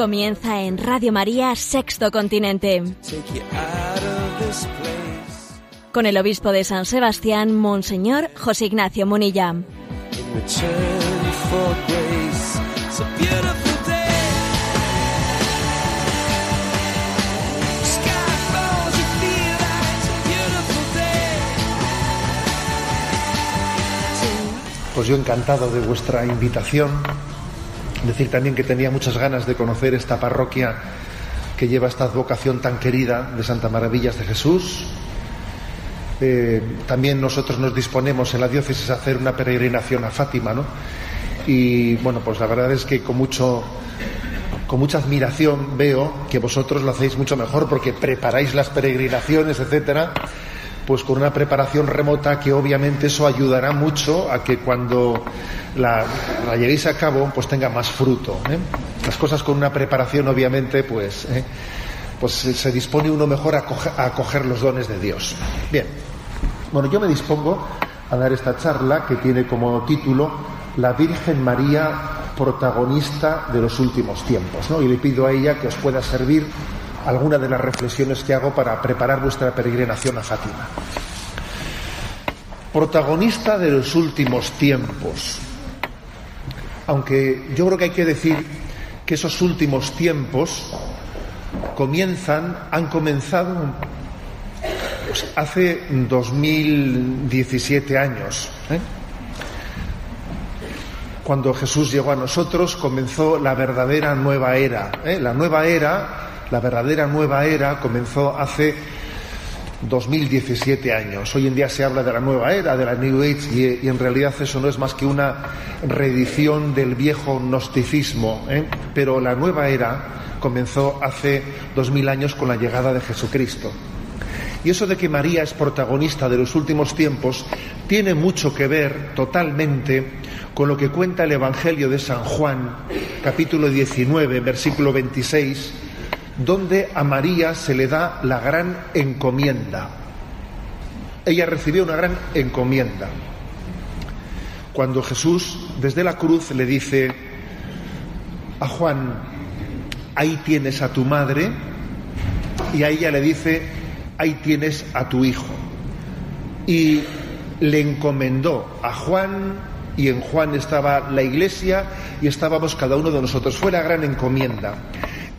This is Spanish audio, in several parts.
Comienza en Radio María Sexto Continente, con el obispo de San Sebastián, Monseñor José Ignacio Munilla. Pues yo encantado de vuestra invitación. Decir también que tenía muchas ganas de conocer esta parroquia que lleva esta vocación tan querida de Santa Maravillas de Jesús. Eh, también nosotros nos disponemos en la diócesis a hacer una peregrinación a Fátima, ¿no? Y bueno, pues la verdad es que con mucho con mucha admiración veo que vosotros lo hacéis mucho mejor porque preparáis las peregrinaciones, etcétera, pues con una preparación remota que obviamente eso ayudará mucho a que cuando la, la llevéis a cabo pues tenga más fruto. ¿eh? Las cosas con una preparación obviamente pues, ¿eh? pues se dispone uno mejor a coger, a acoger los dones de Dios. Bien, bueno, yo me dispongo a dar esta charla que tiene como título La Virgen María, protagonista de los últimos tiempos. ¿no? Y le pido a ella que os pueda servir alguna de las reflexiones que hago para preparar vuestra peregrinación a Fátima. Protagonista de los últimos tiempos. Aunque yo creo que hay que decir que esos últimos tiempos comienzan, han comenzado pues, hace 2017 años. ¿eh? Cuando Jesús llegó a nosotros comenzó la verdadera nueva era. ¿eh? La nueva era, la verdadera nueva era comenzó hace 2017 años. Hoy en día se habla de la nueva era, de la New Age, y, en realidad eso no es más que una reedición del viejo gnosticismo. ¿eh? Pero la nueva era comenzó hace 2000 años con la llegada de Jesucristo. Y eso de que María es protagonista de los últimos tiempos tiene mucho que ver totalmente con lo que cuenta el Evangelio de San Juan, capítulo 19, versículo 26, donde a María se le da la gran encomienda. Ella recibió una gran encomienda. Cuando Jesús desde la cruz le dice a Juan, ahí tienes a tu madre, y a ella le dice, ahí tienes a tu hijo. Y le encomendó a Juan, y en Juan estaba la iglesia y estábamos cada uno de nosotros. Fue la gran encomienda.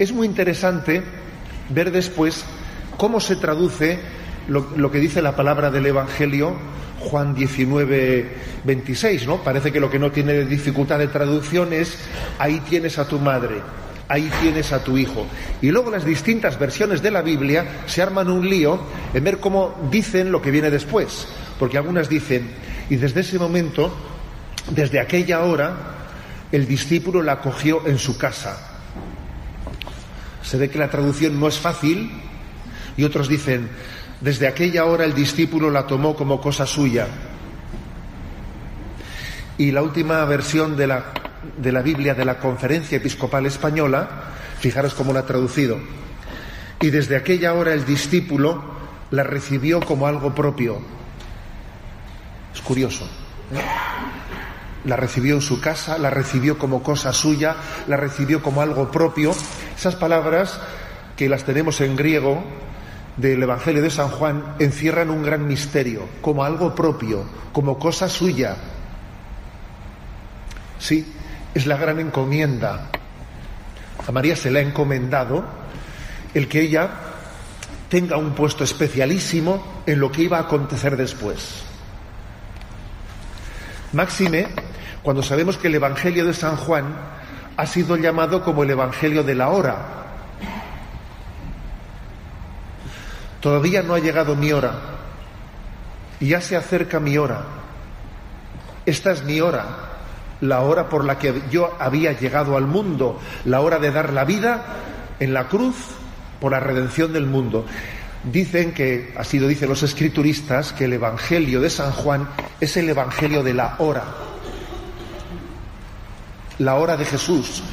Es muy interesante ver después cómo se traduce lo, que dice la palabra del Evangelio, Juan 19, 26, ¿no? Parece que lo que no tiene dificultad de traducción es ahí tienes a tu madre, ahí tienes a tu hijo. Y luego las distintas versiones de la Biblia se arman un lío en ver cómo dicen lo que viene después. Porque algunas dicen, y desde ese momento, desde aquella hora, el discípulo la acogió en su casa. Se ve que la traducción no es fácil y otros dicen, desde aquella hora el discípulo la tomó como cosa suya. Y la última versión de la, de la Biblia de la Conferencia Episcopal Española, fijaros cómo la ha traducido. Y desde aquella hora el discípulo la recibió como algo propio. Es curioso. La recibió en su casa, la recibió como cosa suya, la recibió como algo propio. Esas palabras que las tenemos en griego del Evangelio de San Juan encierran un gran misterio, como algo propio, como cosa suya. Sí, es la gran encomienda. A María se le ha encomendado el que ella tenga un puesto especialísimo en lo que iba a acontecer después. Máxime, cuando sabemos que el Evangelio de San Juan ha sido llamado como el Evangelio de la hora. Todavía no ha llegado mi hora. Y ya se acerca mi hora. Esta es mi hora, la hora por la que yo había llegado al mundo, la hora de dar la vida en la cruz por la redención del mundo. Dicen que, así lo dicen los escrituristas, que el Evangelio de San Juan es el Evangelio de la hora. La hora de Jesús.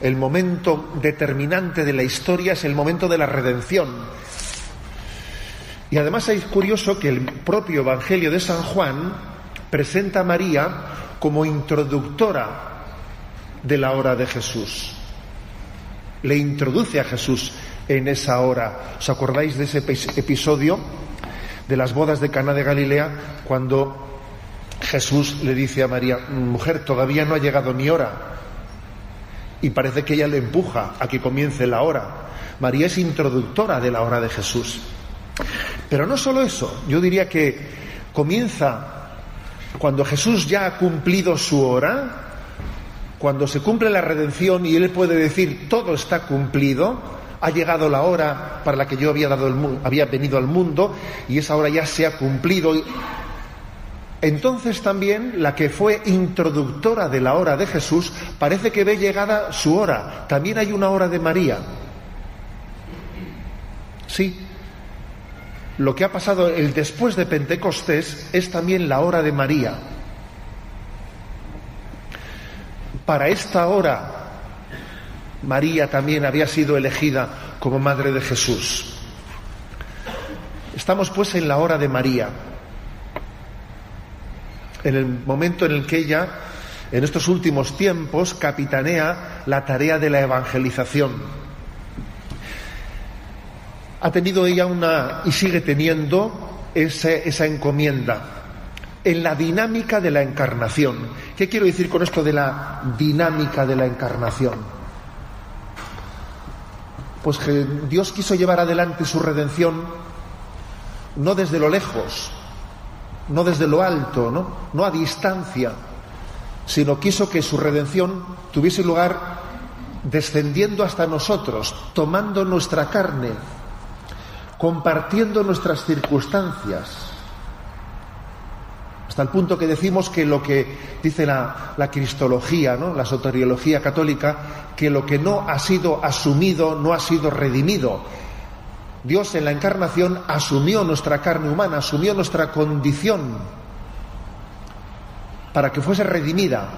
El momento determinante de la historia es el momento de la redención. Y además es curioso que el propio Evangelio de San Juan presenta a María como introductora de la hora de Jesús. Le introduce a Jesús en esa hora. ¿Os acordáis de ese episodio de las bodas de Cana de Galilea cuando Jesús le dice a María, mujer, todavía no ha llegado mi hora? Y parece que ella le empuja a que comience la hora. María es introductora de la hora de Jesús. Pero no solo eso, yo diría que comienza cuando Jesús ya ha cumplido su hora, cuando se cumple la redención y Él puede decir todo está cumplido, ha llegado la hora para la que yo había, dado el, había venido al mundo y esa hora ya se ha cumplido. Entonces también la que fue introductora de la hora de Jesús parece que ve llegada su hora. También hay una hora de María. Sí. Lo que ha pasado el después de Pentecostés es también la hora de María. Para esta hora María también había sido elegida como madre de Jesús. Estamos pues en la hora de María, en el momento en el que ella, en estos últimos tiempos, capitanea la tarea de la evangelización. Ha tenido ella una, y sigue teniendo, esa encomienda en la dinámica de la encarnación. ¿Qué quiero decir con esto de la dinámica de la encarnación? pues que Dios quiso llevar adelante su redención no desde lo lejos, no desde lo alto, no, a distancia, sino quiso que su redención tuviese lugar descendiendo hasta nosotros, tomando nuestra carne, compartiendo nuestras circunstancias, hasta el punto que decimos que lo que dice la, cristología, ¿no? la soteriología católica, que lo que no ha sido asumido no ha sido redimido. Dios en la encarnación asumió nuestra carne humana, asumió nuestra condición para que fuese redimida.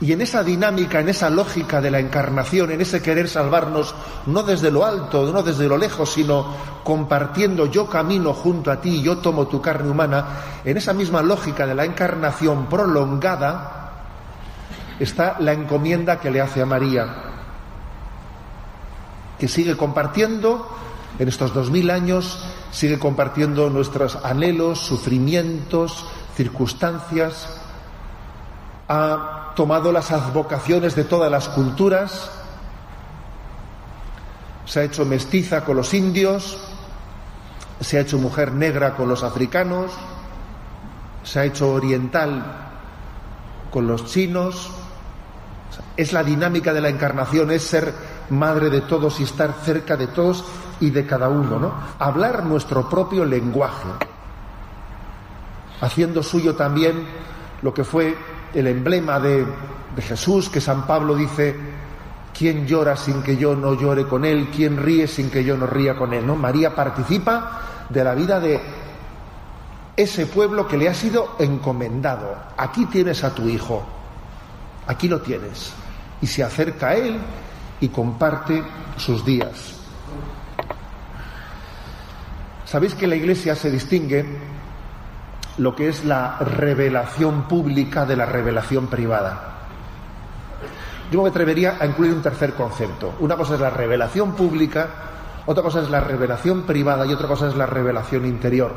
Y en esa dinámica, en esa lógica de la encarnación, en ese querer salvarnos, no desde lo alto, no desde lo lejos, sino compartiendo yo camino junto a ti, yo tomo tu carne humana, en esa misma lógica de la encarnación prolongada, está la encomienda que le hace a María, que sigue compartiendo en estos dos mil años, sigue compartiendo nuestros anhelos, sufrimientos, circunstancias, ha tomado las advocaciones de todas las culturas, se ha hecho mestiza con los indios, se ha hecho mujer negra con los africanos, se ha hecho oriental con los chinos. Es la dinámica de la encarnación, es ser madre de todos y estar cerca de todos y de cada uno, ¿no? Hablar nuestro propio lenguaje, haciendo suyo también lo que fue el emblema de, Jesús, que San Pablo dice, ¿quién llora sin que yo no llore con él? ¿Quién ríe sin que yo no ría con él? ¿no? María participa de la vida de ese pueblo que le ha sido encomendado. Aquí tienes a tu hijo, aquí lo tienes. Y se acerca a él y comparte sus días. Sabéis que la Iglesia se distingue lo que es la revelación pública de la revelación privada. Yo me atrevería a incluir un tercer concepto. Una cosa es la revelación pública, otra cosa es la revelación privada y otra cosa es la revelación interior.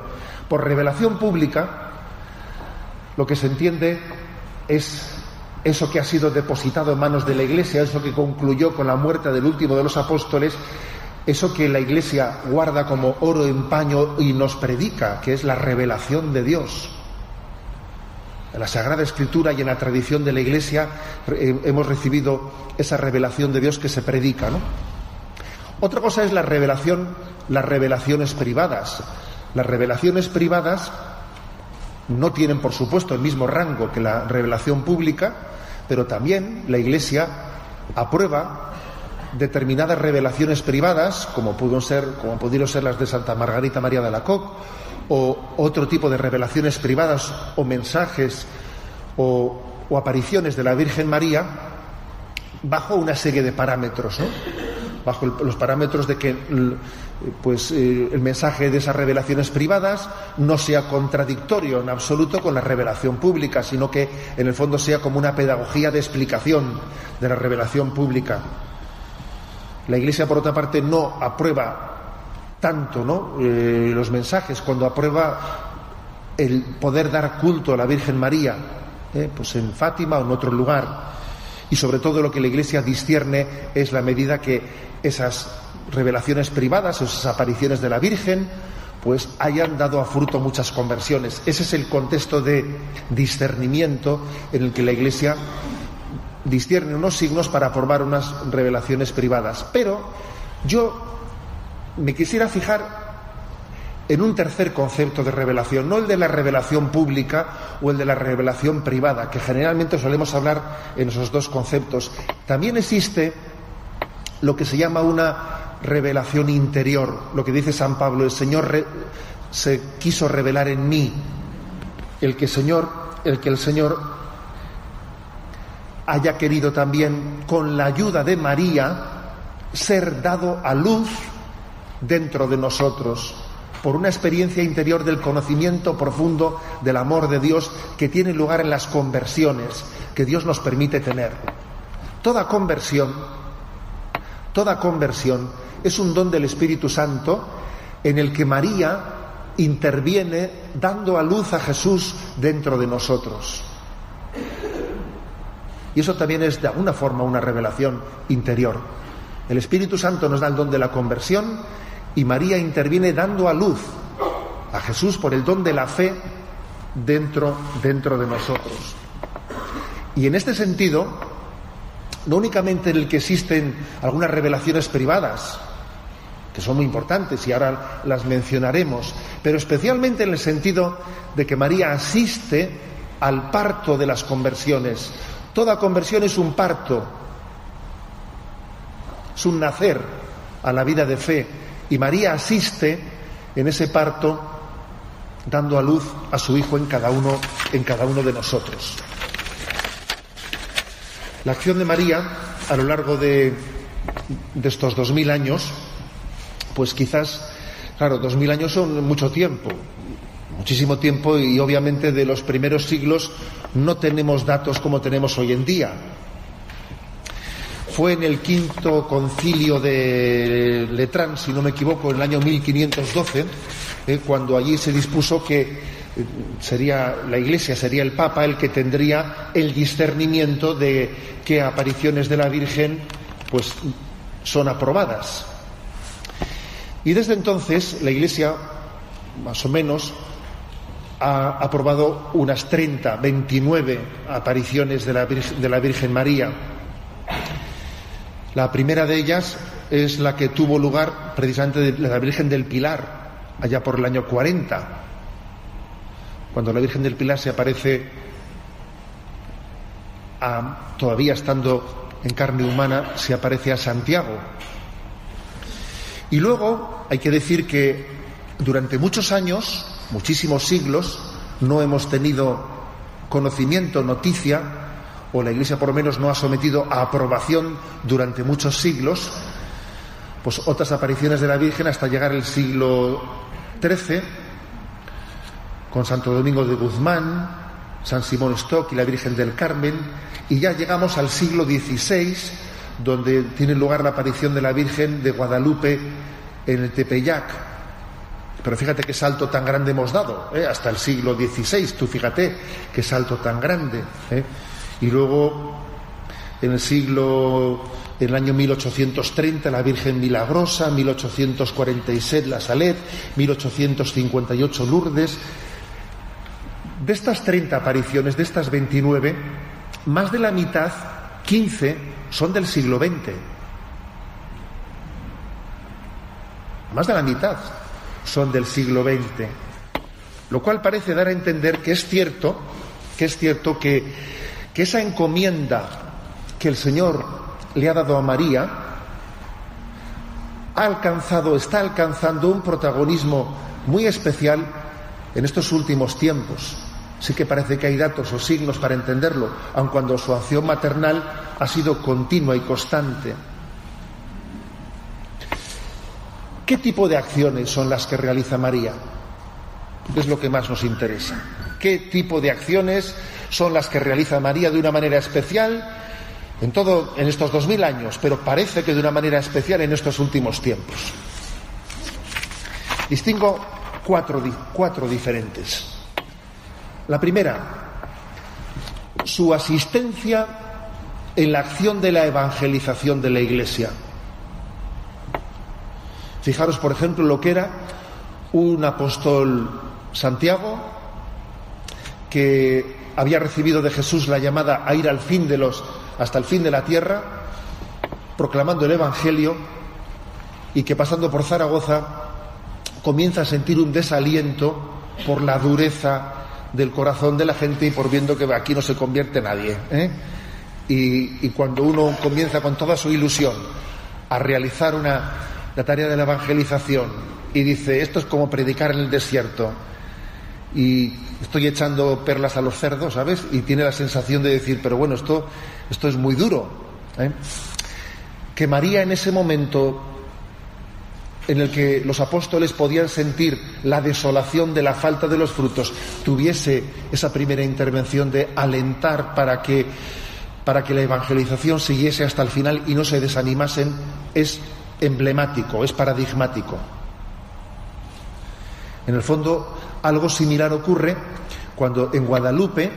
Por revelación pública, lo que se entiende es eso que ha sido depositado en manos de la Iglesia, eso que concluyó con la muerte del último de los apóstoles eso que la Iglesia guarda como oro en paño y nos predica, que es la revelación de Dios. En la Sagrada Escritura y en la tradición de la Iglesia eh, hemos recibido esa revelación de Dios que se predica, ¿no? Otra cosa es la revelación, las revelaciones privadas. Las revelaciones privadas no tienen, por supuesto, el mismo rango que la revelación pública, pero también la Iglesia aprueba determinadas revelaciones privadas, como pudieron ser, como pudieron ser las de Santa Margarita María de la Coque, o otro tipo de revelaciones privadas o mensajes o, o apariciones de la Virgen María, bajo una serie de parámetros, ¿no? Bajo los parámetros de que pues, eh, el mensaje de esas revelaciones privadas no sea contradictorio en absoluto con la revelación pública, sino que en el fondo sea como una pedagogía de explicación de la revelación pública. La Iglesia, por otra parte, no aprueba tanto ¿no? Eh, los mensajes cuando aprueba el poder dar culto a la Virgen María, ¿eh? pues en Fátima o en otro lugar. Y sobre todo lo que la Iglesia discierne es la medida que esas revelaciones privadas, esas apariciones de la Virgen, pues hayan dado a fruto muchas conversiones. Ese es el contexto de discernimiento en el que la Iglesia discierne unos signos para formar unas revelaciones privadas. Pero yo me quisiera fijar en un tercer concepto de revelación, no el de la revelación pública o el de la revelación privada, que generalmente solemos hablar en esos dos conceptos. También existe lo que se llama una revelación interior, lo que dice San Pablo, el Señor se quiso revelar en mí, el que el Señor haya querido también con la ayuda de María ser dado a luz dentro de nosotros por una experiencia interior del conocimiento profundo del amor de Dios que tiene lugar en las conversiones que Dios nos permite tener. Toda conversión Toda conversión es un don del Espíritu Santo en el que María interviene dando a luz a Jesús dentro de nosotros. Y eso también es de alguna forma una revelación interior. El Espíritu Santo nos da el don de la conversión y María interviene dando a luz a Jesús por el don de la fe dentro, dentro de nosotros. Y en este sentido, no únicamente en el que existen algunas revelaciones privadas, que son muy importantes y ahora las mencionaremos, pero especialmente en el sentido de que María asiste al parto de las conversiones. Toda conversión es un parto, es un nacer a la vida de fe y María asiste en ese parto dando a luz a su hijo en cada uno en cada uno de nosotros. La acción de María a lo largo de, estos dos mil años, pues quizás, claro, dos mil años son mucho tiempo, muchísimo tiempo y obviamente de los primeros siglos no tenemos datos como tenemos hoy en día. Fue en el quinto concilio de Letrán, si no me equivoco, en el año 1512, eh, cuando allí se dispuso que sería la Iglesia, sería el Papa el que tendría el discernimiento de qué apariciones de la Virgen pues son aprobadas. Y desde entonces la Iglesia, más o menos, ha aprobado unas 30, 29 apariciones de la Virgen María. La primera de ellas es la que tuvo lugar precisamente la Virgen del Pilar, allá por el año 40 cuando la Virgen del Pilar se aparece a, todavía estando en carne humana, se aparece a Santiago. Y luego hay que decir que durante muchos años, muchísimos siglos, no hemos tenido conocimiento, noticia, o la Iglesia por lo menos no ha sometido a aprobación durante muchos siglos, pues otras apariciones de la Virgen hasta llegar el siglo XIII, con Santo Domingo de Guzmán, San Simón Stock y la Virgen del Carmen, y ya llegamos al siglo XVI, donde tiene lugar la aparición de la Virgen de Guadalupe en el Tepeyac. Pero fíjate qué salto tan grande hemos dado, ¿eh? hasta el siglo XVI, tú fíjate qué salto tan grande. ¿eh? Y luego, en el siglo, en el año 1830, la Virgen Milagrosa, 1846 la Salet, 1858 Lourdes, de estas 30 apariciones, de estas 29, más de la mitad, 15, son del siglo XX. Más de la mitad son del siglo XX. Lo cual parece dar a entender que es cierto, que es cierto que, que esa encomienda que el Señor le ha dado a María ha alcanzado, está alcanzando un protagonismo muy especial en estos últimos tiempos. Sí que parece que hay datos o signos para entenderlo, aun cuando su acción maternal ha sido continua y constante. ¿Qué tipo de acciones son las que realiza María? Es lo que más nos interesa. ¿Qué tipo de acciones son las que realiza María de una manera especial en todo en estos dos mil años, pero parece que de una manera especial en estos últimos tiempos? Distingo cuatro, cuatro diferentes. La primera, su asistencia en la acción de la evangelización de la Iglesia. Fijaros, por ejemplo, lo que era un apóstol Santiago, que había recibido de Jesús la llamada a ir al fin de los, hasta el fin de la tierra, proclamando el Evangelio, y que pasando por Zaragoza comienza a sentir un desaliento por la dureza del corazón de la gente y por viendo que aquí no se convierte nadie. ¿eh? Y, cuando uno comienza con toda su ilusión a realizar una, la tarea de la evangelización y dice, esto es como predicar en el desierto y estoy echando perlas a los cerdos, ¿sabes? Y tiene la sensación de decir, pero bueno, esto, esto es muy duro. ¿eh? Que María en ese momento en el que los apóstoles podían sentir la desolación de la falta de los frutos, tuviese esa primera intervención de alentar para que, para que la evangelización siguiese hasta el final y no se desanimasen, es emblemático, es paradigmático. En el fondo, algo similar ocurre cuando en Guadalupe,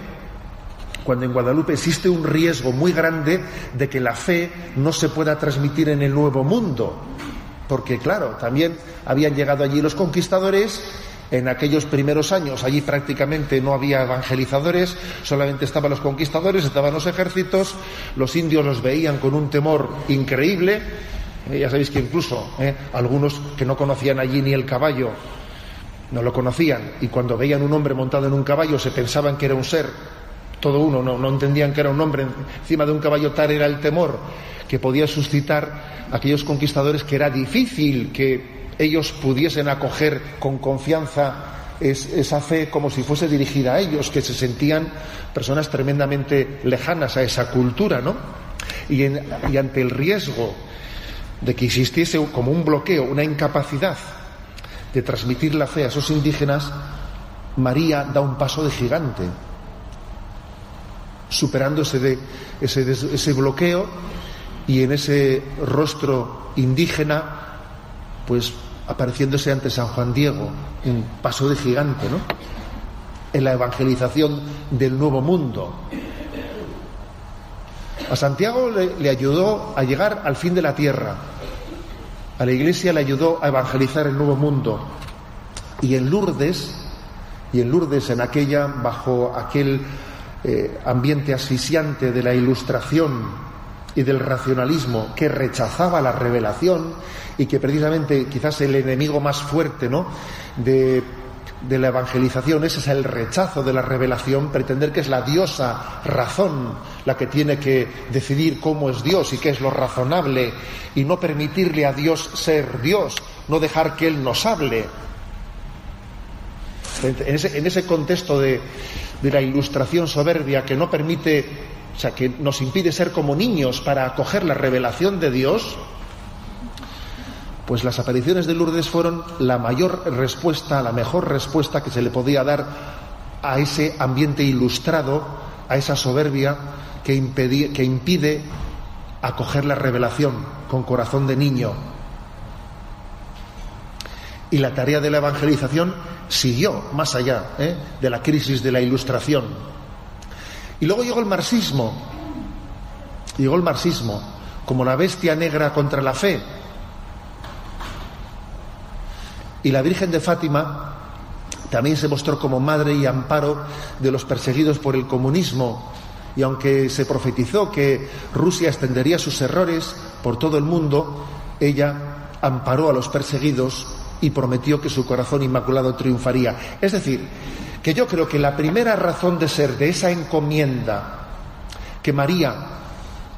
cuando en Guadalupe existe un riesgo muy grande de que la fe no se pueda transmitir en el nuevo mundo. Porque claro, también habían llegado allí los conquistadores en aquellos primeros años allí prácticamente no había evangelizadores, solamente estaban los conquistadores, estaban los ejércitos, los indios los veían con un temor increíble, eh, ya sabéis que incluso eh, algunos que no conocían allí ni el caballo, no lo conocían, y cuando veían un hombre montado en un caballo se pensaban que era un ser, todo uno, no, no entendían que era un hombre. Encima de un caballo, tal era el temor que podía suscitar aquellos conquistadores que era difícil que ellos pudiesen acoger con confianza esa fe como si fuese dirigida a ellos, que se sentían personas tremendamente lejanas a esa cultura, ¿no? Y, y ante el riesgo de que existiese como un bloqueo, una incapacidad de transmitir la fe a esos indígenas, María da un paso de gigante, superando ese, ese, ese bloqueo y en ese rostro indígena, pues apareciéndose ante San Juan Diego, un paso de gigante, ¿no? En la evangelización del nuevo mundo. A Santiago le, ayudó a llegar al fin de la tierra. A la iglesia le ayudó a evangelizar el nuevo mundo. Y en Lourdes, y en Lourdes, en aquella, bajo aquel eh, ambiente asfixiante de la ilustración y del racionalismo que rechazaba la revelación y que precisamente quizás el enemigo más fuerte ¿no? de, de la evangelización ese es el rechazo de la revelación, pretender que es la diosa razón la que tiene que decidir cómo es Dios y qué es lo razonable y no permitirle a Dios ser Dios, no dejar que Él nos hable. En ese, en ese contexto de, de la ilustración soberbia que no permite o sea, que nos impide ser como niños para acoger la revelación de Dios, pues las apariciones de Lourdes fueron la mayor respuesta, la mejor respuesta que se le podía dar a ese ambiente ilustrado, a esa soberbia que, impide acoger la revelación con corazón de niño. Y la tarea de la evangelización siguió más allá ¿eh? de la crisis de la ilustración y luego llegó el marxismo. Llegó el marxismo como la bestia negra contra la fe. Y la Virgen de Fátima también se mostró como madre y amparo de los perseguidos por el comunismo. Y aunque se profetizó que Rusia extendería sus errores por todo el mundo, ella amparó a los perseguidos y prometió que su corazón inmaculado triunfaría. Es decir, que yo creo que la primera razón de ser de esa encomienda que María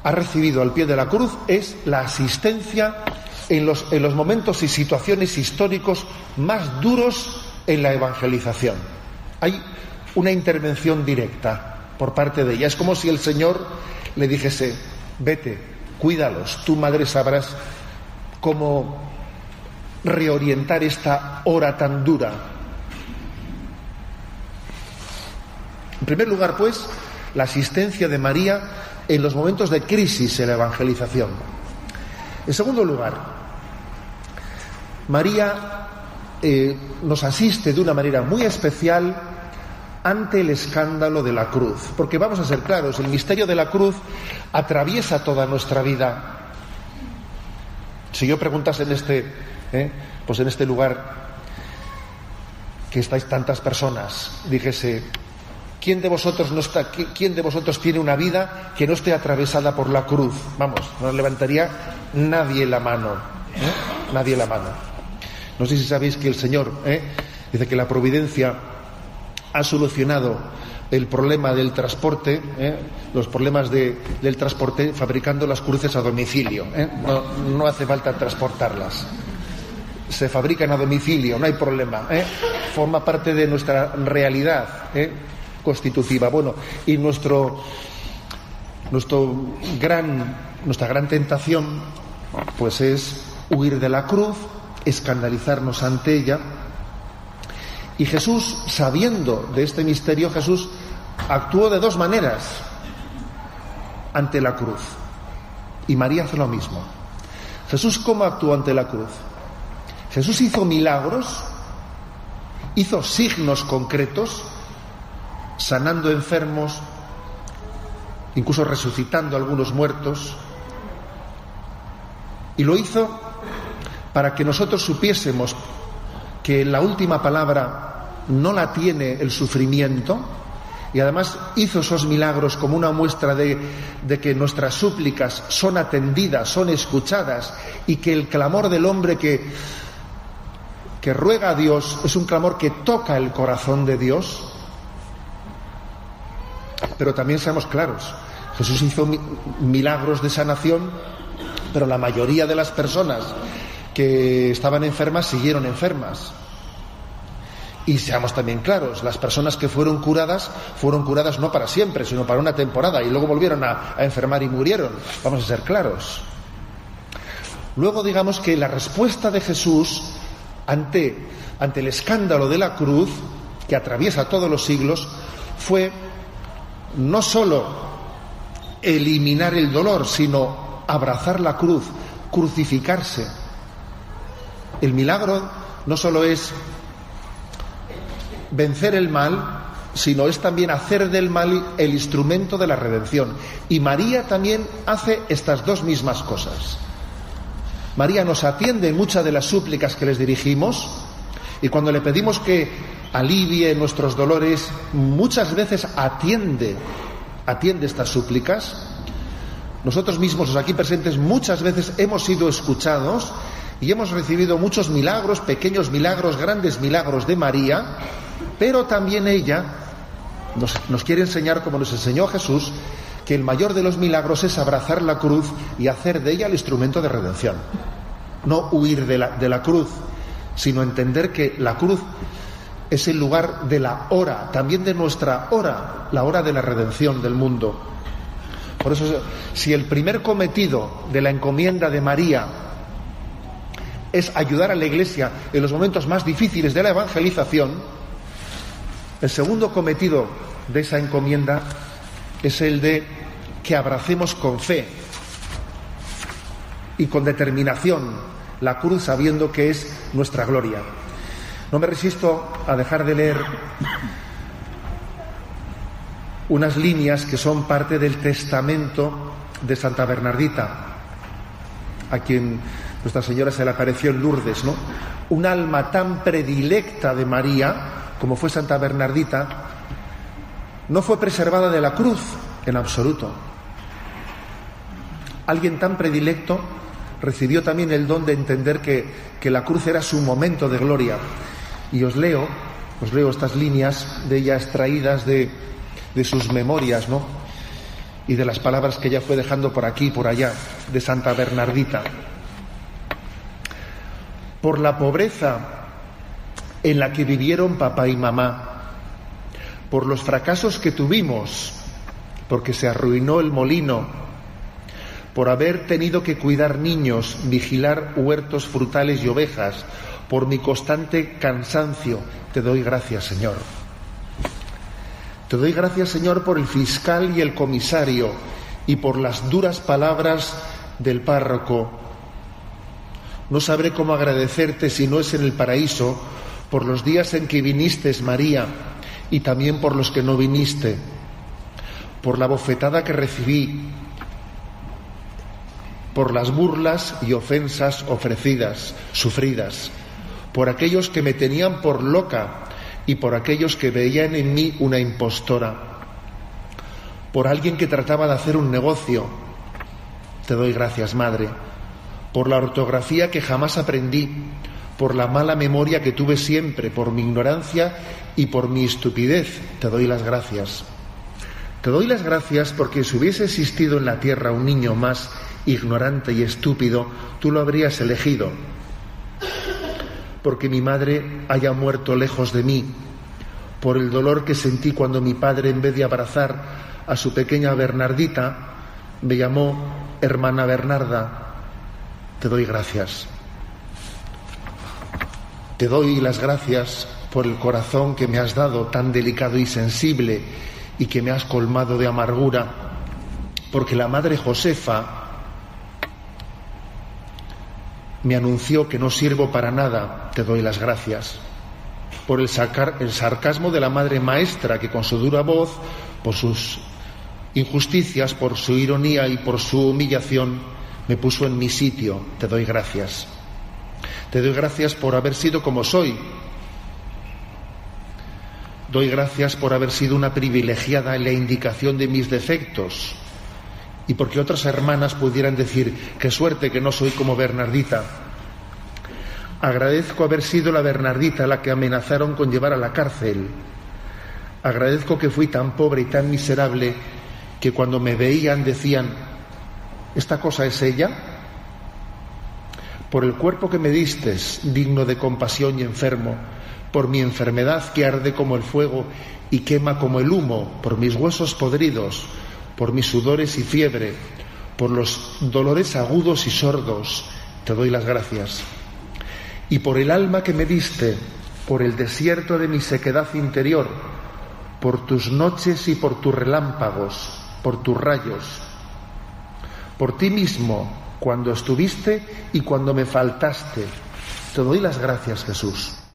ha recibido al pie de la cruz es la asistencia en los, en los momentos y situaciones históricos más duros en la evangelización. Hay una intervención directa por parte de ella. Es como si el Señor le dijese, vete, cuídalos, tu madre sabrás cómo reorientar esta hora tan dura. En primer lugar, pues, la asistencia de María en los momentos de crisis en la evangelización. En segundo lugar, María eh, nos asiste de una manera muy especial ante el escándalo de la cruz. Porque vamos a ser claros, el misterio de la cruz atraviesa toda nuestra vida. Si yo preguntase en este, eh, pues en este lugar que estáis tantas personas, dijese, ¿quién de vosotros no está, quién de vosotros tiene una vida que no esté atravesada por la cruz? Vamos, no levantaría nadie la mano, ¿eh? nadie la mano. No sé si sabéis que el Señor ¿eh? dice que la providencia ha solucionado el problema del transporte, ¿eh? los problemas del transporte, fabricando las cruces a domicilio. ¿eh? No, hace falta transportarlas. Se fabrican a domicilio, no hay problema. Forma parte de nuestra realidad constitutiva. Bueno, y nuestro, nuestro gran, nuestra gran tentación, pues es huir de la cruz escandalizarnos ante ella. Y Jesús, sabiendo de este misterio, Jesús actuó de dos maneras ante la cruz. Y María hace lo mismo. Jesús, ¿cómo actuó ante la cruz? Jesús hizo milagros, hizo signos concretos, sanando enfermos, incluso resucitando a algunos muertos, y lo hizo para que nosotros supiésemos que la última palabra no la tiene el sufrimiento, y además hizo esos milagros como una muestra de, que nuestras súplicas son atendidas, son escuchadas, y que el clamor del hombre que, que ruega a Dios es un clamor que toca el corazón de Dios. Pero también seamos claros, Jesús hizo milagros de sanación, pero la mayoría de las personas que estaban enfermas siguieron enfermas. Y seamos también claros, las personas que fueron curadas fueron curadas no para siempre, sino para una temporada y luego volvieron a, enfermar y murieron. Vamos a ser claros. Luego digamos que la respuesta de Jesús ante, ante el escándalo de la cruz, que atraviesa todos los siglos, fue no sólo eliminar el dolor, sino abrazar la cruz, crucificarse el milagro no solo es vencer el mal, sino es también hacer del mal el instrumento de la redención. Y María también hace estas dos mismas cosas. María nos atiende en muchas de las súplicas que les dirigimos y cuando le pedimos que alivie nuestros dolores, muchas veces atiende, atiende estas súplicas. Nosotros mismos, los aquí presentes, muchas veces hemos sido escuchados y hemos recibido muchos milagros, pequeños milagros, grandes milagros de María, pero también ella nos, quiere enseñar, como nos enseñó Jesús, que el mayor de los milagros es abrazar la cruz y hacer de ella el instrumento de redención. No huir de la, de la cruz, sino entender que la cruz es el lugar de la hora, también de nuestra hora, la hora de la redención del mundo. Por eso, si el primer cometido de la encomienda de María es ayudar a la Iglesia en los momentos más difíciles de la evangelización, el segundo cometido de esa encomienda es el de que abracemos con fe y con determinación la cruz sabiendo que es nuestra gloria. No me resisto a dejar de leer unas líneas que son parte del testamento de Santa Bernardita, a quien nuestra Señora se le apareció en Lourdes, ¿no? Un alma tan predilecta de María, como fue Santa Bernardita, no fue preservada de la cruz en absoluto. Alguien tan predilecto recibió también el don de entender que, que la cruz era su momento de gloria. Y os leo, os leo estas líneas de ella extraídas de, de sus memorias, ¿no? y de las palabras que ella fue dejando por aquí y por allá, de Santa Bernardita. Por la pobreza en la que vivieron papá y mamá, por los fracasos que tuvimos, porque se arruinó el molino, por haber tenido que cuidar niños, vigilar huertos frutales y ovejas, por mi constante cansancio, te doy gracias, Señor. Te doy gracias, Señor, por el fiscal y el comisario y por las duras palabras del párroco. No sabré cómo agradecerte si no es en el paraíso por los días en que viniste, María, y también por los que no viniste, por la bofetada que recibí, por las burlas y ofensas ofrecidas, sufridas, por aquellos que me tenían por loca y por aquellos que veían en mí una impostora, por alguien que trataba de hacer un negocio. Te doy gracias, Madre, por la ortografía que jamás aprendí, por la mala memoria que tuve siempre, por mi ignorancia y por mi estupidez. Te doy las gracias. Te doy las gracias porque si hubiese existido en la tierra un niño más ignorante y estúpido, tú lo habrías elegido porque mi madre haya muerto lejos de mí, por el dolor que sentí cuando mi padre, en vez de abrazar a su pequeña Bernardita, me llamó hermana Bernarda. Te doy gracias. Te doy las gracias por el corazón que me has dado tan delicado y sensible y que me has colmado de amargura, porque la Madre Josefa me anunció que no sirvo para nada, te doy las gracias. Por el, el sarcasmo de la madre maestra que con su dura voz, por sus injusticias, por su ironía y por su humillación, me puso en mi sitio, te doy gracias. Te doy gracias por haber sido como soy. Doy gracias por haber sido una privilegiada en la indicación de mis defectos y porque otras hermanas pudieran decir, qué suerte que no soy como Bernardita. Agradezco haber sido la Bernardita la que amenazaron con llevar a la cárcel. Agradezco que fui tan pobre y tan miserable que cuando me veían decían, ¿esta cosa es ella? Por el cuerpo que me distes, digno de compasión y enfermo, por mi enfermedad que arde como el fuego y quema como el humo, por mis huesos podridos, por mis sudores y fiebre, por los dolores agudos y sordos, te doy las gracias. Y por el alma que me diste, por el desierto de mi sequedad interior, por tus noches y por tus relámpagos, por tus rayos, por ti mismo, cuando estuviste y cuando me faltaste. Te doy las gracias, Jesús.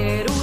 Jerusalén.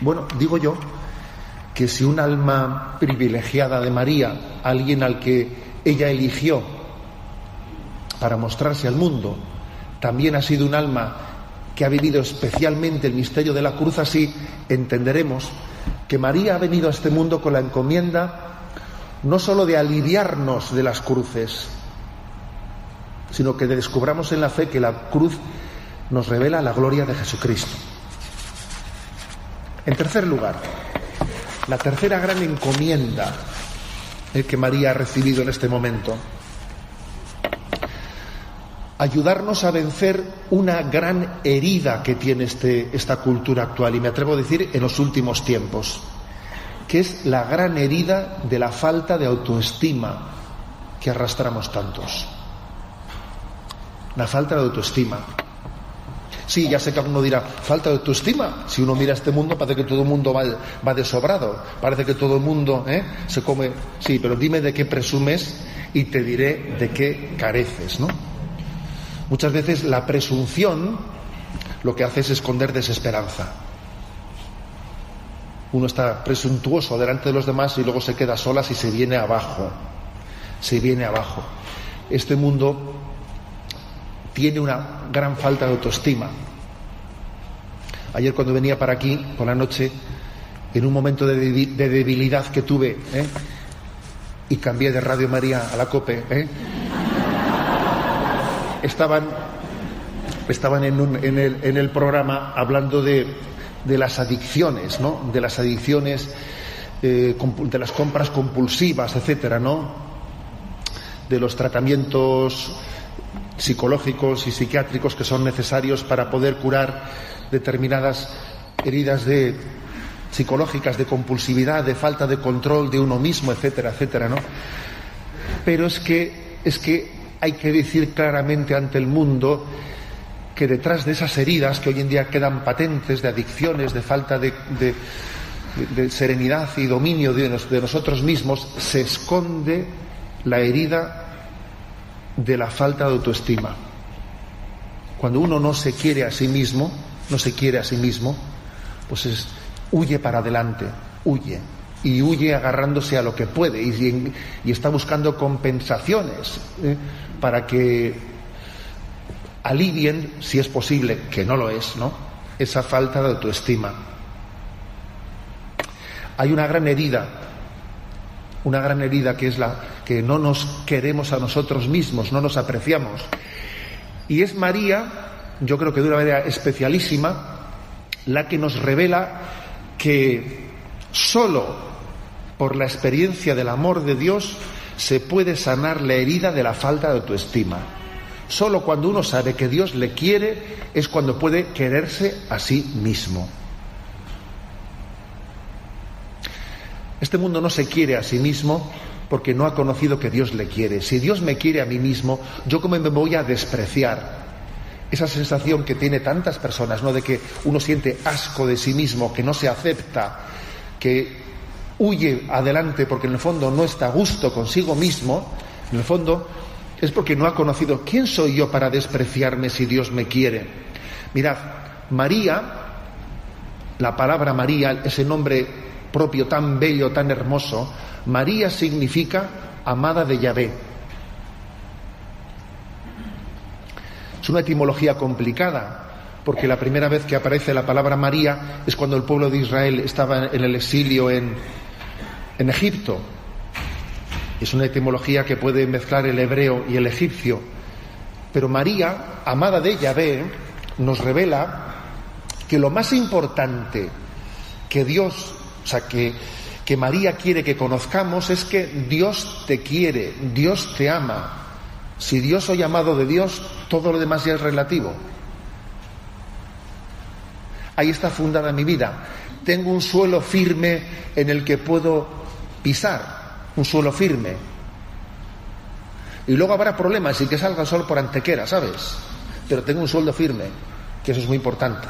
Bueno, digo yo que si un alma privilegiada de María, alguien al que ella eligió para mostrarse al mundo, también ha sido un alma que ha vivido especialmente el misterio de la cruz, así entenderemos que María ha venido a este mundo con la encomienda no sólo de aliviarnos de las cruces, sino que descubramos en la fe que la cruz nos revela la gloria de Jesucristo. En tercer lugar, la tercera gran encomienda eh, que María ha recibido en este momento, ayudarnos a vencer una gran herida que tiene este, esta cultura actual, y me atrevo a decir en los últimos tiempos, que es la gran herida de la falta de autoestima que arrastramos tantos. La falta de autoestima. Sí, ya sé que uno dirá, falta de autoestima. Si uno mira este mundo, parece que todo el mundo va, va de sobrado. Parece que todo el mundo ¿eh? se come. Sí, pero dime de qué presumes y te diré de qué careces, ¿no? Muchas veces la presunción lo que hace es esconder desesperanza. Uno está presuntuoso delante de los demás y luego se queda solas y se viene abajo. Se viene abajo. Este mundo tiene una gran falta de autoestima. Ayer cuando venía para aquí, por la noche, en un momento de, debi- de debilidad que tuve, ¿eh? y cambié de Radio María a la COPE, ¿eh? estaban, estaban en, el, programa hablando de, las adicciones, ¿no? De las adicciones, eh, de las compras compulsivas, etcétera, ¿no? De los tratamientos psicológicos y psiquiátricos que son necesarios para poder curar determinadas heridas de psicológicas de compulsividad, de falta de control de uno mismo, etcétera, etcétera, ¿no? Pero es que es que hay que decir claramente ante el mundo que detrás de esas heridas que hoy en día quedan patentes de adicciones, de falta de, de- serenidad y dominio de, de nosotros mismos, se esconde la herida de la falta de autoestima. Cuando uno no se quiere a sí mismo, no se quiere a sí mismo, pues es, huye para adelante, huye. Y huye agarrándose a lo que puede y, está buscando compensaciones ¿eh? para que alivien, si es posible, que no lo es, ¿no? Esa falta de autoestima. Hay una gran herida, una gran herida que es la que no nos queremos a nosotros mismos, no nos apreciamos. Y es María, yo creo que de una manera especialísima, la que nos revela que solo por la experiencia del amor de Dios se puede sanar la herida de la falta de autoestima. Solo cuando uno sabe que Dios le quiere es cuando puede quererse a sí mismo. Este mundo no se quiere a sí mismo porque no ha conocido que Dios le quiere. Si Dios me quiere a mí mismo, yo como me voy a despreciar. Esa sensación que tiene tantas personas, ¿no? De que uno siente asco de sí mismo, que no se acepta, que huye adelante porque en el fondo no está a gusto consigo mismo, en el fondo es porque no ha conocido quién soy yo para despreciarme si Dios me quiere. Mirad, María, la palabra María, ese nombre propio tan bello, tan hermoso, María significa amada de Yahvé. Es una etimología complicada, porque la primera vez que aparece la palabra María es cuando el pueblo de Israel estaba en el exilio en, en Egipto. Es una etimología que puede mezclar el hebreo y el egipcio. Pero María, amada de Yahvé, nos revela que lo más importante que Dios, sea, que, que María quiere que conozcamos es que Dios te quiere, Dios te ama. Si Dios soy amado de Dios, todo lo demás ya es relativo. Ahí está fundada mi vida. Tengo un suelo firme en el que puedo pisar, un suelo firme. Y luego habrá problemas y que salga el sol por antequera, ¿sabes? Pero tengo un suelo firme, que eso es muy importante.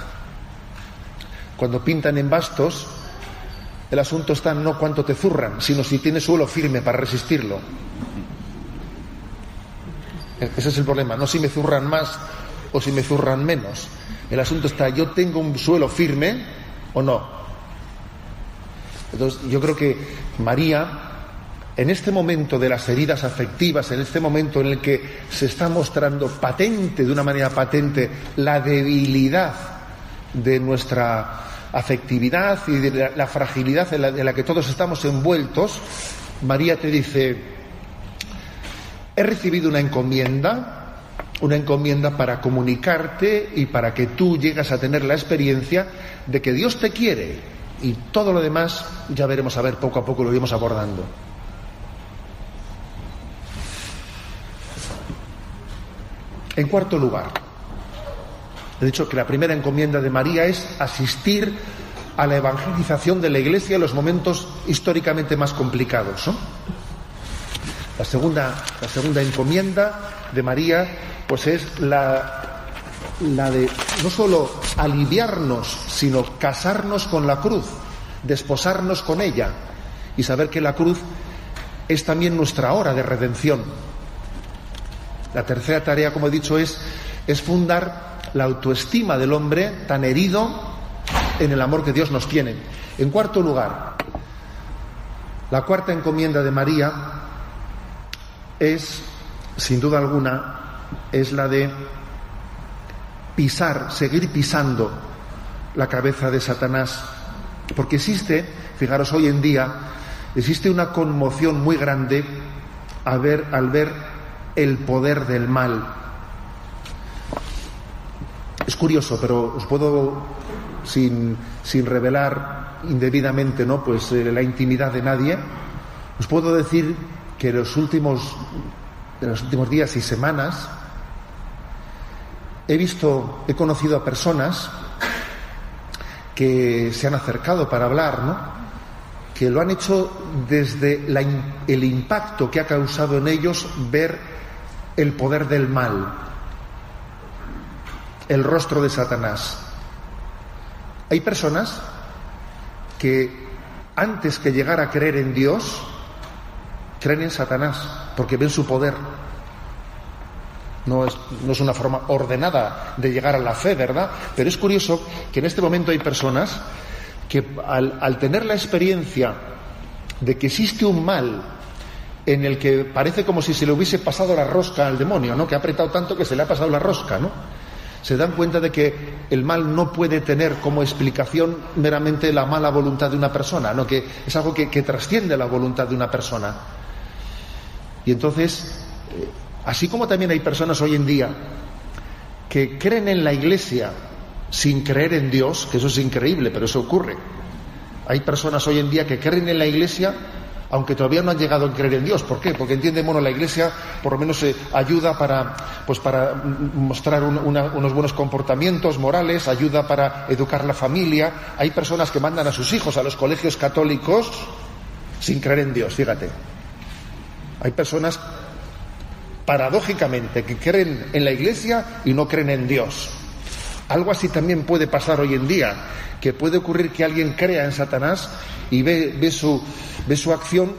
Cuando pintan en bastos, el asunto está no cuánto te zurran, sino si tienes suelo firme para resistirlo. Ese es el problema, no si me zurran más o si me zurran menos. El asunto está, yo tengo un suelo firme o no. Entonces, yo creo que María, en este momento de las heridas afectivas, en este momento en el que se está mostrando patente, de una manera patente, la debilidad de nuestra afectividad y de la, fragilidad en la, en la que todos estamos envueltos, María te dice, he recibido una encomienda, una encomienda para comunicarte y para que tú llegas a tener la experiencia de que Dios te quiere y todo lo demás ya veremos a ver poco a poco lo iremos abordando. En cuarto lugar, he dicho que la primera encomienda de María es asistir a la evangelización de la Iglesia en los momentos históricamente más complicados. La segunda, la segunda encomienda de María, pues es la, la de no solo aliviarnos, sino casarnos con la cruz, desposarnos con ella y saber que la cruz es también nuestra hora de redención. La tercera tarea, como he dicho, es, es fundar la autoestima del hombre tan herido en el amor que Dios nos tiene. En cuarto lugar, la cuarta encomienda de María es, sin duda alguna, es la de pisar, seguir pisando la cabeza de Satanás. Porque existe, fijaros, hoy en día, existe una conmoción muy grande al ver, el poder del mal. Es curioso, pero os puedo, sin, sin revelar indebidamente ¿no? pues, eh, la intimidad de nadie, os puedo decir que en los últimos, en los últimos días y semanas he visto, he conocido a personas que se han acercado para hablar, ¿no? que lo han hecho desde el impacto que ha causado en ellos ver el poder del mal, el rostro de Satanás. Hay personas que antes que llegar a creer en Dios, creen en Satanás, porque ven su poder. No es, no es, una forma ordenada de llegar a la fe, ¿verdad? Pero es curioso que en este momento hay personas que al, al tener la experiencia de que existe un mal en el que parece como si se le hubiese pasado la rosca al demonio, ¿no? Que ha apretado tanto que se le ha pasado la rosca, ¿no? Se dan cuenta de que el mal no puede tener como explicación meramente la mala voluntad de una persona, ¿no? Que es algo que, que trasciende la voluntad de una persona. Y entonces, eh, así como también hay personas hoy en día que creen en la iglesia sin creer en Dios, que eso es increíble, pero eso ocurre. Hay personas hoy en día que creen en la iglesia aunque todavía no han llegado a creer en Dios. ¿Por qué? Porque entienden, bueno, la Iglesia por lo menos eh, ayuda para, pues para mostrar un, una, unos buenos comportamientos morales, ayuda para educar la familia. Hay personas que mandan a sus hijos a los colegios católicos sin creer en Dios, fíjate. Hay personas, paradójicamente, que creen en la Iglesia y no creen en Dios. Algo así también puede pasar hoy en día, que puede ocurrir que alguien crea en Satanás y ve, ve, su, ve su acción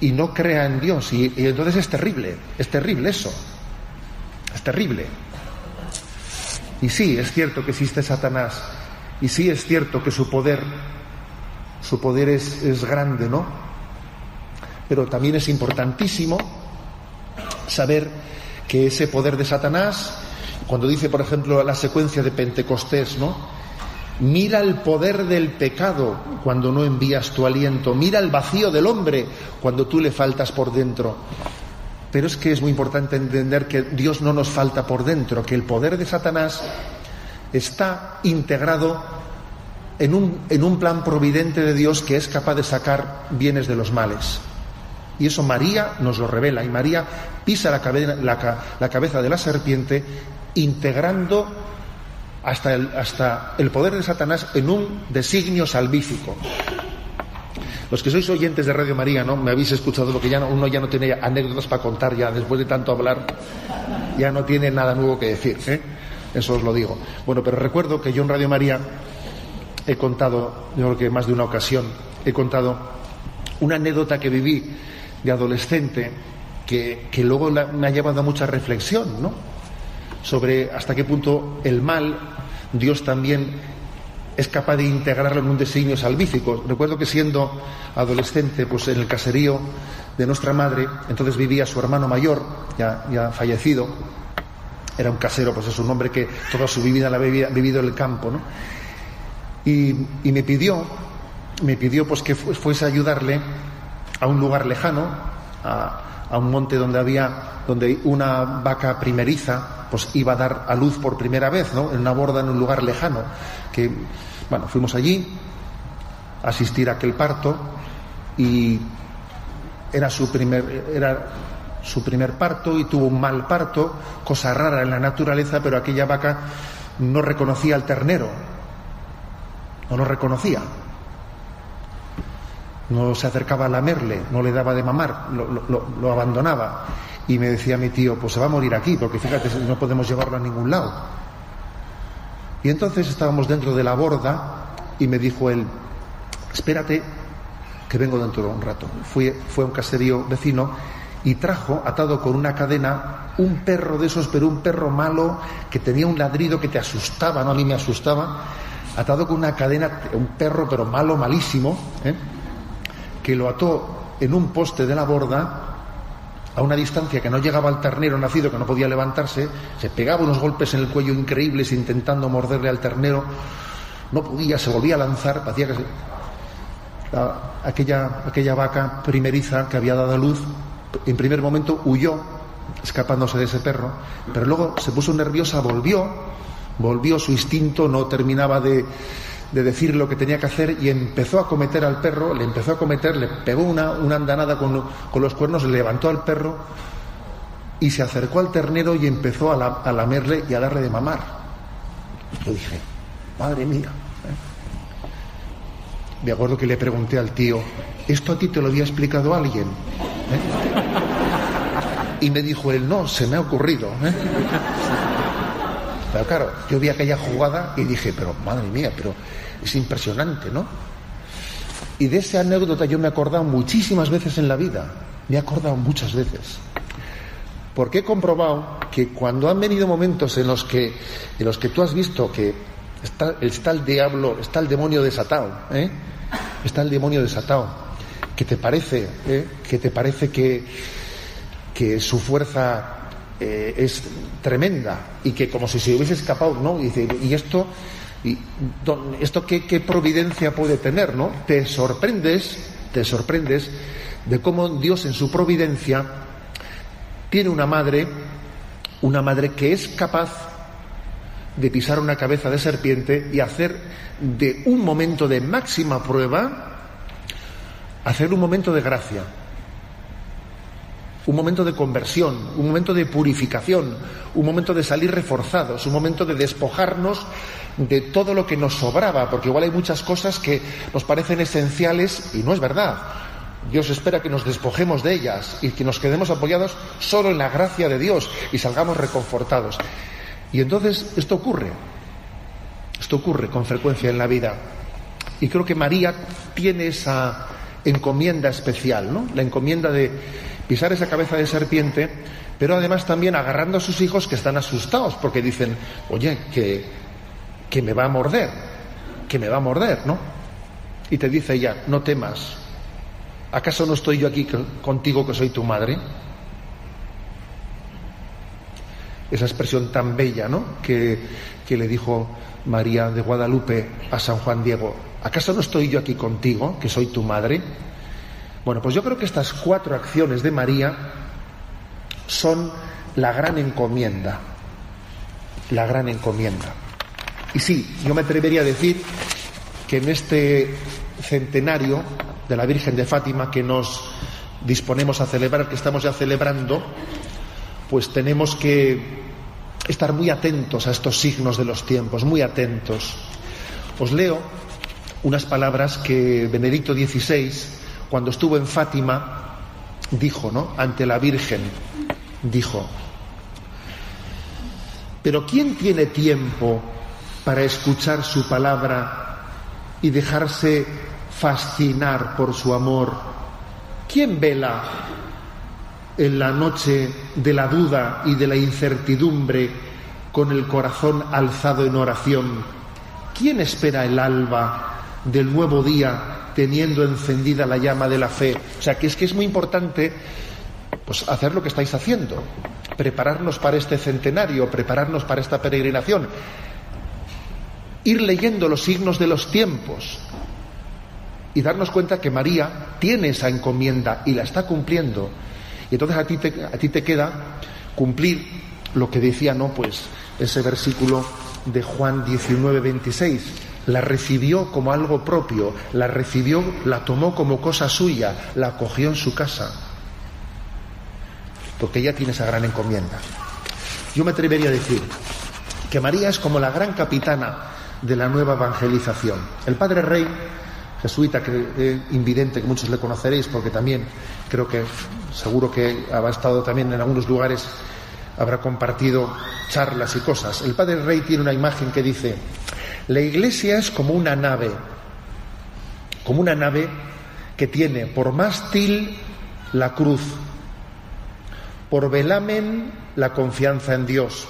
y no crea en Dios. Y, entonces es terrible, es terrible eso. Es terrible. Y sí, es cierto que existe Satanás. Y sí es cierto que su poder, su poder es, es grande, ¿no? Pero también es importantísimo saber que ese poder de Satanás Cuando dice, por ejemplo, la secuencia de Pentecostés, ¿no? Mira el poder del pecado cuando no envías tu aliento. Mira el vacío del hombre cuando tú le faltas por dentro. Pero es que es muy importante entender que Dios no nos falta por dentro, que el poder de Satanás está integrado en un, en un plan providente de Dios que es capaz de sacar bienes de los males. Y eso María nos lo revela. Y María pisa la, cabeza, la, cabeza de la serpiente integrando hasta el, hasta el poder de Satanás en un designio salvífico. Los que sois oyentes de Radio María, ¿no? Me habéis escuchado porque ya no, uno ya no tiene anécdotas para contar ya después de tanto hablar, ya no tiene nada nuevo que decir, ¿eh? Eso os lo digo. Bueno, pero recuerdo que yo en Radio María he contado, yo creo que más de una ocasión, he contado una anécdota que viví de adolescente que, que luego me ha llevado a mucha reflexión, ¿no? Sobre hasta qué punto el mal Dios también es capaz de integrarlo en un designio salvífico. Recuerdo que siendo adolescente, pues en el caserío de nuestra madre, entonces vivía su hermano mayor, ya, ya fallecido, era un casero, pues es un hombre que toda su vida la había vivido en el campo, ¿no? Y, y me pidió, me pidió pues que fuese a ayudarle a un lugar lejano, a, un monte donde había, donde una vaca primeriza, pues iba a dar a luz por primera vez, ¿no? En una borda en un lugar lejano. Que, bueno, fuimos allí a asistir a aquel parto y era su primer, era su primer parto y tuvo un mal parto, cosa rara en la naturaleza, pero aquella vaca no reconocía al ternero, no lo reconocía. No se acercaba a lamerle, no le daba de mamar, lo, abandonaba. Y me decía mi tío, pues se va a morir aquí, porque fíjate, no podemos llevarlo a ningún lado. Y entonces estábamos dentro de la borda y me dijo él, espérate, que vengo dentro de un rato. Fue a un caserío vecino y trajo, atado con una cadena, un perro de esos, pero un perro malo que tenía un ladrido que te asustaba, ¿no? A mí me asustaba, atado con una cadena, un perro pero malo, malísimo, ¿eh? Que lo ató en un poste de la borda a una distancia que no llegaba al ternero nacido, que no podía levantarse, se pegaba unos golpes en el cuello increíbles intentando morderle al ternero, no podía, se volvía a lanzar, parecía que aquella, aquella vaca primeriza que había dado a luz, en primer momento huyó, escapándose de ese perro, pero luego se puso nerviosa, volvió, volvió su instinto, no terminaba de, de decir lo que tenía que hacer y empezó a cometer al perro, le empezó a cometer, le pegó una, una andanada con, con, los cuernos, le levantó al perro y se acercó al ternero y empezó a, a lamerle y a darle de mamar. Yo dije, madre mía. ¿eh? Me acuerdo que le pregunté al tío, ¿esto a ti te lo había explicado alguien? ¿Eh? Y me dijo él, no, se me ha ocurrido. ¿eh? Pero claro, yo vi aquella jugada y dije, pero madre mía, pero es impresionante, ¿no? Y de esa anécdota yo me he acordado muchísimas veces en la vida, me he acordado muchas veces. Porque he comprobado que cuando han venido momentos en los que, en los que tú has visto que está, está el diablo, está el demonio desatado, ¿eh? está el demonio desatado, que te parece, ¿eh? que te parece que, que su fuerza eh, es tremenda y que como si se hubiese escapado, ¿no? Y, dice, ¿y esto, y, esto qué, qué, providencia puede tener, ¿no? Te sorprendes, te sorprendes de cómo Dios en su providencia tiene una madre, una madre que es capaz de pisar una cabeza de serpiente y hacer de un momento de máxima prueba, hacer un momento de gracia un momento de conversión, un momento de purificación, un momento de salir reforzados, un momento de despojarnos de todo lo que nos sobraba, porque igual hay muchas cosas que nos parecen esenciales y no es verdad. Dios espera que nos despojemos de ellas y que nos quedemos apoyados solo en la gracia de Dios y salgamos reconfortados. Y entonces esto ocurre, esto ocurre con frecuencia en la vida. Y creo que María tiene esa encomienda especial, ¿no? La encomienda de pisar esa cabeza de serpiente, pero además también agarrando a sus hijos que están asustados porque dicen, oye, que, que me va a morder, que me va a morder, ¿no? Y te dice ella, no temas, ¿acaso no estoy yo aquí contigo que soy tu madre? esa expresión tan bella, ¿no? Que, que le dijo María de Guadalupe a San Juan Diego, ¿acaso no estoy yo aquí contigo, que soy tu madre? Bueno, pues yo creo que estas cuatro acciones de María son la gran encomienda, la gran encomienda. Y sí, yo me atrevería a decir que en este centenario de la Virgen de Fátima que nos disponemos a celebrar, que estamos ya celebrando, pues tenemos que estar muy atentos a estos signos de los tiempos, muy atentos. Os leo unas palabras que Benedicto XVI, cuando estuvo en Fátima, dijo, ¿no? Ante la Virgen, dijo, pero ¿quién tiene tiempo para escuchar su palabra y dejarse fascinar por su amor? ¿Quién vela en la noche de la duda y de la incertidumbre con el corazón alzado en oración? ¿Quién espera el alba del nuevo día teniendo encendida la llama de la fe? O sea, que es que es muy importante pues hacer lo que estáis haciendo, prepararnos para este centenario, prepararnos para esta peregrinación, ir leyendo los signos de los tiempos y darnos cuenta que María tiene esa encomienda y la está cumpliendo. Y entonces a ti te, a ti te queda cumplir lo que decía, ¿no? Pues ese versículo de Juan 19, 26. La recibió como algo propio, la recibió, la tomó como cosa suya, la cogió en su casa. Porque ella tiene esa gran encomienda. Yo me atrevería a decir que María es como la gran capitana de la nueva evangelización. El padre rey jesuita, que, eh, invidente, que muchos le conoceréis, porque también creo que seguro que ha estado también en algunos lugares, habrá compartido charlas y cosas. El padre rey tiene una imagen que dice, la iglesia es como una nave, como una nave que tiene por mástil la cruz, por velamen la confianza en Dios,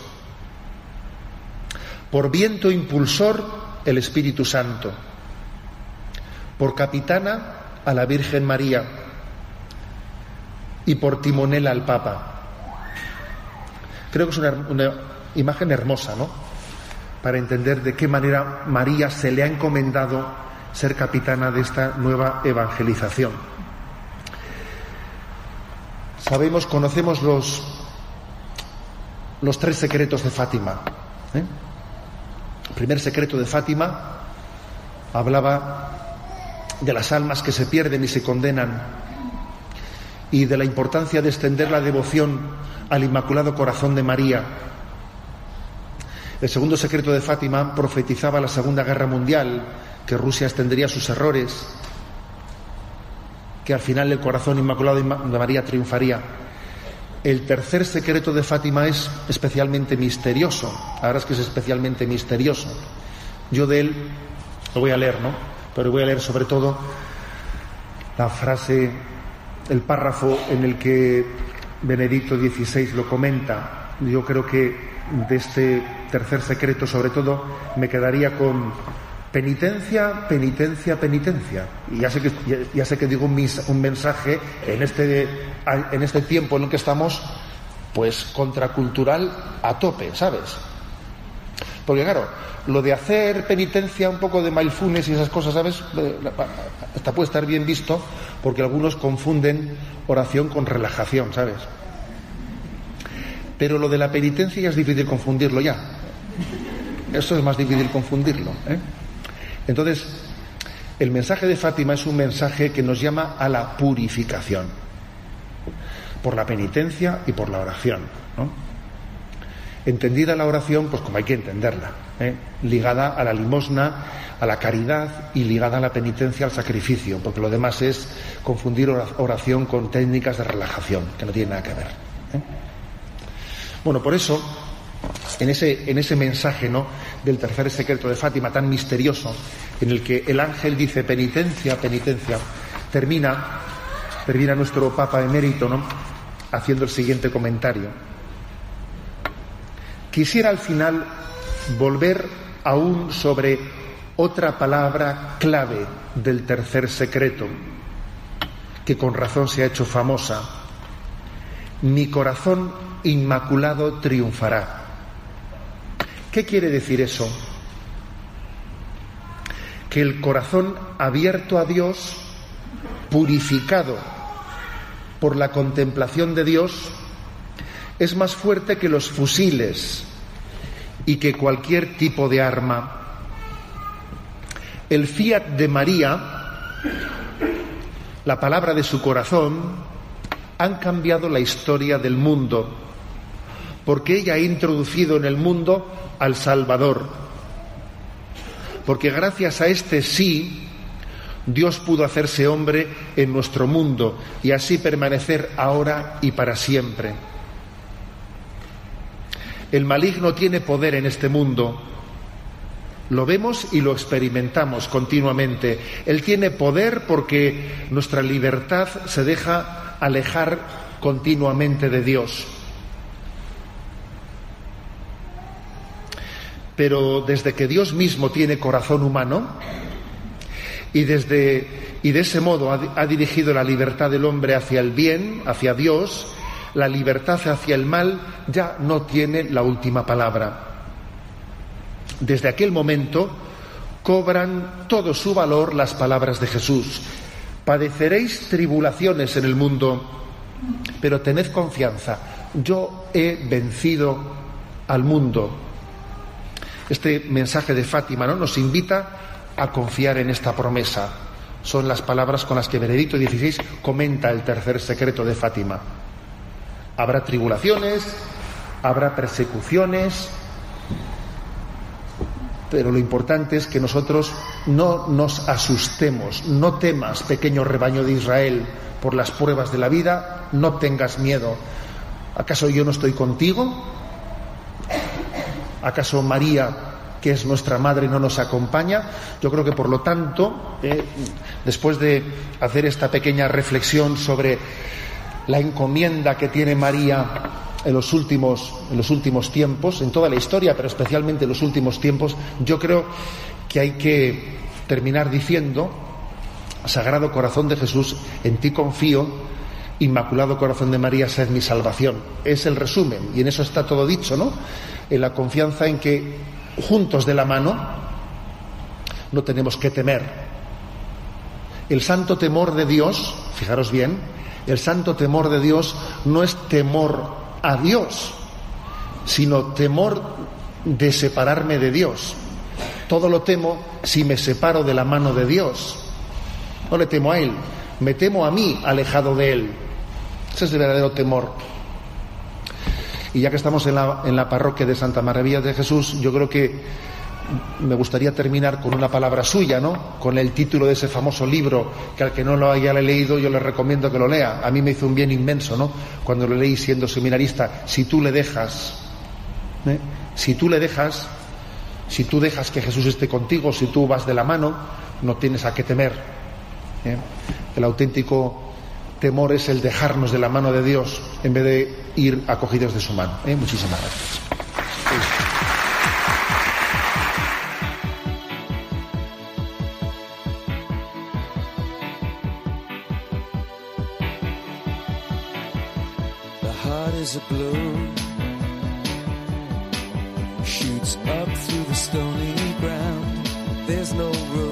por viento impulsor el Espíritu Santo, por capitana a la Virgen María y por timonel al Papa. Creo que es una, una imagen hermosa, ¿no? Para entender de qué manera María se le ha encomendado ser capitana de esta nueva evangelización. Sabemos, conocemos los, los tres secretos de Fátima. ¿eh? El primer secreto de Fátima hablaba de las almas que se pierden y se condenan y de la importancia de extender la devoción al Inmaculado Corazón de María. El segundo secreto de Fátima profetizaba la Segunda Guerra Mundial, que Rusia extendería sus errores, que al final el corazón inmaculado de María triunfaría. El tercer secreto de Fátima es especialmente misterioso. Ahora es que es especialmente misterioso. Yo de él lo voy a leer, ¿no? Pero voy a leer sobre todo la frase, el párrafo en el que Benedicto XVI lo comenta. Yo creo que de este tercer secreto, sobre todo, me quedaría con penitencia, penitencia, penitencia. Y ya sé que, ya, sé que digo un, mensaje en este, en este tiempo en el que estamos, pues contracultural a tope, ¿sabes? Porque claro, lo de hacer penitencia un poco de mindfulness y esas cosas, ¿sabes? Hasta puede estar bien visto porque algunos confunden oración con relajación, ¿sabes? Pero lo de la penitencia ya es difícil confundirlo ya. Eso es más difícil confundirlo. ¿eh? Entonces, el mensaje de Fátima es un mensaje que nos llama a la purificación, por la penitencia y por la oración. Entendida la oración, pues como hay que entenderla, ¿eh? ligada a la limosna, a la caridad y ligada a la penitencia, al sacrificio, porque lo demás es confundir oración con técnicas de relajación, que no tiene nada que ver. Bueno, por eso, en ese, en ese mensaje ¿no? del tercer secreto de Fátima tan misterioso, en el que el ángel dice penitencia, penitencia, termina, termina nuestro Papa emérito ¿no? haciendo el siguiente comentario. Quisiera al final volver aún sobre otra palabra clave del tercer secreto, que con razón se ha hecho famosa, mi corazón inmaculado triunfará. ¿Qué quiere decir eso? Que el corazón abierto a Dios, purificado por la contemplación de Dios, es más fuerte que los fusiles y que cualquier tipo de arma. El fiat de María, la palabra de su corazón, han cambiado la historia del mundo, porque ella ha introducido en el mundo al Salvador, porque gracias a este sí, Dios pudo hacerse hombre en nuestro mundo y así permanecer ahora y para siempre. El maligno tiene poder en este mundo. Lo vemos y lo experimentamos continuamente. Él tiene poder porque nuestra libertad se deja alejar continuamente de Dios. Pero desde que Dios mismo tiene corazón humano y desde y de ese modo ha, ha dirigido la libertad del hombre hacia el bien, hacia Dios, la libertad hacia el mal ya no tiene la última palabra. Desde aquel momento cobran todo su valor las palabras de Jesús. Padeceréis tribulaciones en el mundo, pero tened confianza. Yo he vencido al mundo. Este mensaje de Fátima ¿no? nos invita a confiar en esta promesa. Son las palabras con las que Benedicto XVI comenta el tercer secreto de Fátima. Habrá tribulaciones, habrá persecuciones, pero lo importante es que nosotros no nos asustemos, no temas, pequeño rebaño de Israel, por las pruebas de la vida, no tengas miedo. ¿Acaso yo no estoy contigo? ¿Acaso María, que es nuestra madre, no nos acompaña? Yo creo que por lo tanto, eh, después de hacer esta pequeña reflexión sobre la encomienda que tiene María en los últimos, en los últimos tiempos, en toda la historia, pero especialmente en los últimos tiempos, yo creo que hay que terminar diciendo, Sagrado Corazón de Jesús, en ti confío, Inmaculado Corazón de María, sed mi salvación. Es el resumen, y en eso está todo dicho, ¿no? En la confianza en que juntos de la mano no tenemos que temer. El santo temor de Dios, fijaros bien, el santo temor de Dios no es temor a Dios, sino temor de separarme de Dios. Todo lo temo si me separo de la mano de Dios. No le temo a Él, me temo a mí alejado de Él. Ese es el verdadero temor. Y ya que estamos en la, en la parroquia de Santa Maravilla de Jesús, yo creo que me gustaría terminar con una palabra suya, ¿no? Con el título de ese famoso libro, que al que no lo haya leído yo le recomiendo que lo lea. A mí me hizo un bien inmenso, ¿no? Cuando lo leí siendo seminarista, si tú le dejas, ¿eh? si tú le dejas, si tú dejas que Jesús esté contigo, si tú vas de la mano, no tienes a qué temer. ¿eh? El auténtico temor es el dejarnos de la mano de Dios en vez de ir acogidos de su mano. ¿eh? Muchísimas gracias. Is a balloon, shoots up through the stony ground. There's no room,